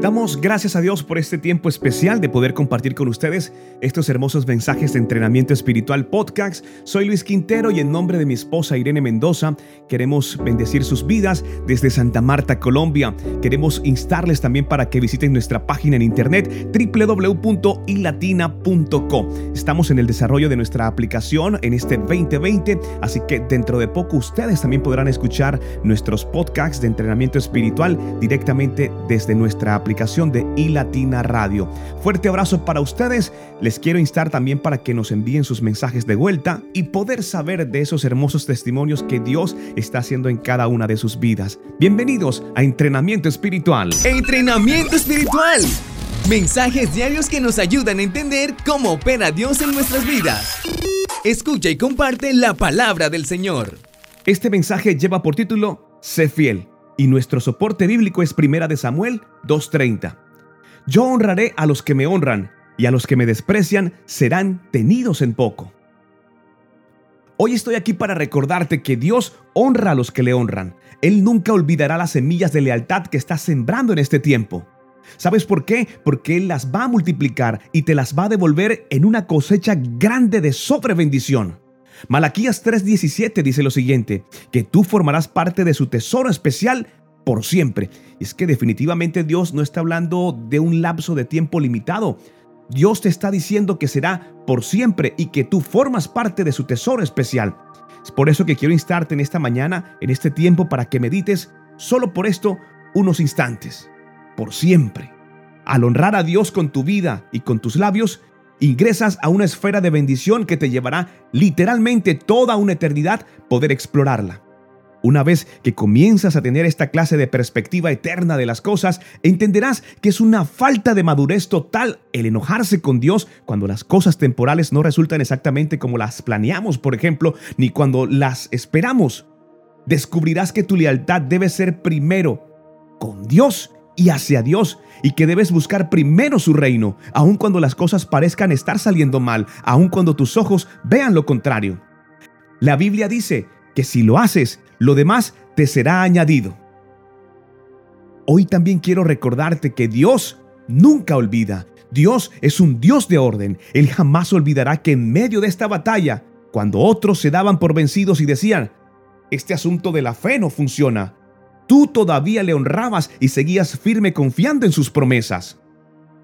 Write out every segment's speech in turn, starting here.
Damos gracias a Dios por este tiempo especial de poder compartir con ustedes estos hermosos mensajes de entrenamiento espiritual podcast. Soy Luis Quintero y en nombre de mi esposa Irene Mendoza queremos bendecir sus vidas desde Santa Marta, Colombia. Queremos instarles también para que visiten nuestra página en internet www.ilatina.co. Estamos en el desarrollo de nuestra aplicación en este 2020, así que dentro de poco ustedes también podrán escuchar nuestros podcasts de entrenamiento espiritual directamente desde nuestra aplicación aplicación de iLatina Radio. Fuerte abrazo para ustedes. Les quiero instar también para que nos envíen sus mensajes de vuelta y poder saber de esos hermosos testimonios que Dios está haciendo en cada una de sus vidas. Bienvenidos a Entrenamiento Espiritual. Entrenamiento Espiritual. Mensajes diarios que nos ayudan a entender cómo opera Dios en nuestras vidas. Escucha y comparte la palabra del Señor. Este mensaje lleva por título Sé fiel y nuestro soporte bíblico es Primera de Samuel 2:30. Yo honraré a los que me honran y a los que me desprecian serán tenidos en poco. Hoy estoy aquí para recordarte que Dios honra a los que le honran. Él nunca olvidará las semillas de lealtad que estás sembrando en este tiempo. ¿Sabes por qué? Porque Él las va a multiplicar y te las va a devolver en una cosecha grande de sobrebendición. Malaquías 3:17 dice lo siguiente, que tú formarás parte de su tesoro especial por siempre. Y es que definitivamente Dios no está hablando de un lapso de tiempo limitado. Dios te está diciendo que será por siempre y que tú formas parte de su tesoro especial. Es por eso que quiero instarte en esta mañana, en este tiempo, para que medites solo por esto unos instantes, por siempre. Al honrar a Dios con tu vida y con tus labios, ingresas a una esfera de bendición que te llevará literalmente toda una eternidad poder explorarla. Una vez que comienzas a tener esta clase de perspectiva eterna de las cosas, entenderás que es una falta de madurez total el enojarse con Dios cuando las cosas temporales no resultan exactamente como las planeamos, por ejemplo, ni cuando las esperamos. Descubrirás que tu lealtad debe ser primero con Dios y hacia Dios y que debes buscar primero su reino, aun cuando las cosas parezcan estar saliendo mal, aun cuando tus ojos vean lo contrario. La Biblia dice que si lo haces, lo demás te será añadido. Hoy también quiero recordarte que Dios nunca olvida. Dios es un Dios de orden. Él jamás olvidará que en medio de esta batalla, cuando otros se daban por vencidos y decían, este asunto de la fe no funciona, tú todavía le honrabas y seguías firme confiando en sus promesas.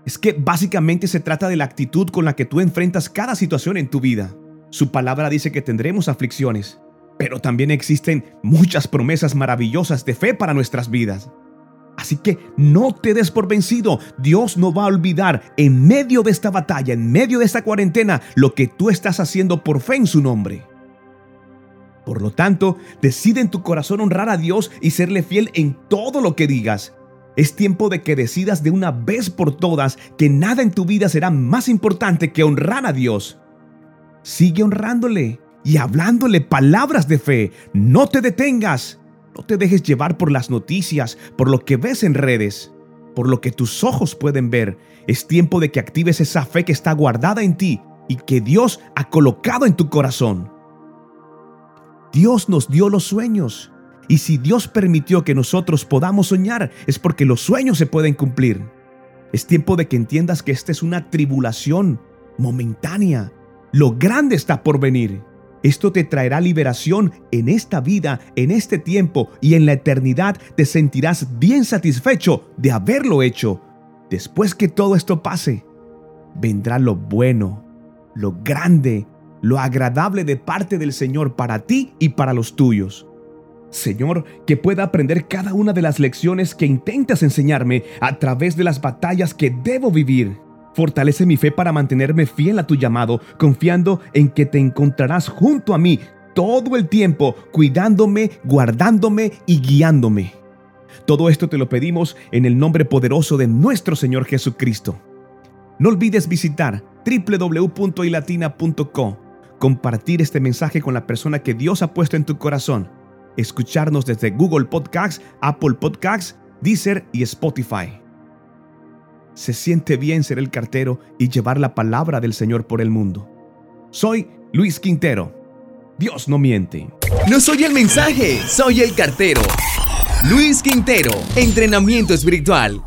Es que básicamente se trata de la actitud con la que tú enfrentas cada situación en tu vida. Su palabra dice que tendremos aflicciones, pero también existen muchas promesas maravillosas de fe para nuestras vidas. Así que no te des por vencido. Dios no va a olvidar en medio de esta batalla, en medio de esta cuarentena, lo que tú estás haciendo por fe en su nombre. Por lo tanto, decide en tu corazón honrar a Dios y serle fiel en todo lo que digas. Es tiempo de que decidas de una vez por todas que nada en tu vida será más importante que honrar a Dios. Sigue honrándole y hablándole palabras de fe. No te detengas. No te dejes llevar por las noticias, por lo que ves en redes, por lo que tus ojos pueden ver. Es tiempo de que actives esa fe que está guardada en ti y que Dios ha colocado en tu corazón. Dios nos dio los sueños. Y si Dios permitió que nosotros podamos soñar, es porque los sueños se pueden cumplir. Es tiempo de que entiendas que esta es una tribulación momentánea. Lo grande está por venir. Esto te traerá liberación en esta vida, en este tiempo y en la eternidad te sentirás bien satisfecho de haberlo hecho. Después que todo esto pase, vendrá lo bueno, lo grande, lo agradable de parte del Señor para ti y para los tuyos. Señor, que pueda aprender cada una de las lecciones que intentas enseñarme a través de las batallas que debo vivir. Fortalece mi fe para mantenerme fiel a tu llamado, confiando en que te encontrarás junto a mí todo el tiempo, cuidándome, guardándome y guiándome. Todo esto te lo pedimos en el nombre poderoso de nuestro Señor Jesucristo. No olvides visitar www.ilatina.com compartir este mensaje con la persona que Dios ha puesto en tu corazón, escucharnos desde Google Podcasts, Apple Podcasts, Deezer y Spotify. Se siente bien ser el cartero y llevar la palabra del Señor por el mundo. Soy Luis Quintero. Dios no miente. No soy el mensaje, soy el cartero. Luis Quintero, entrenamiento espiritual.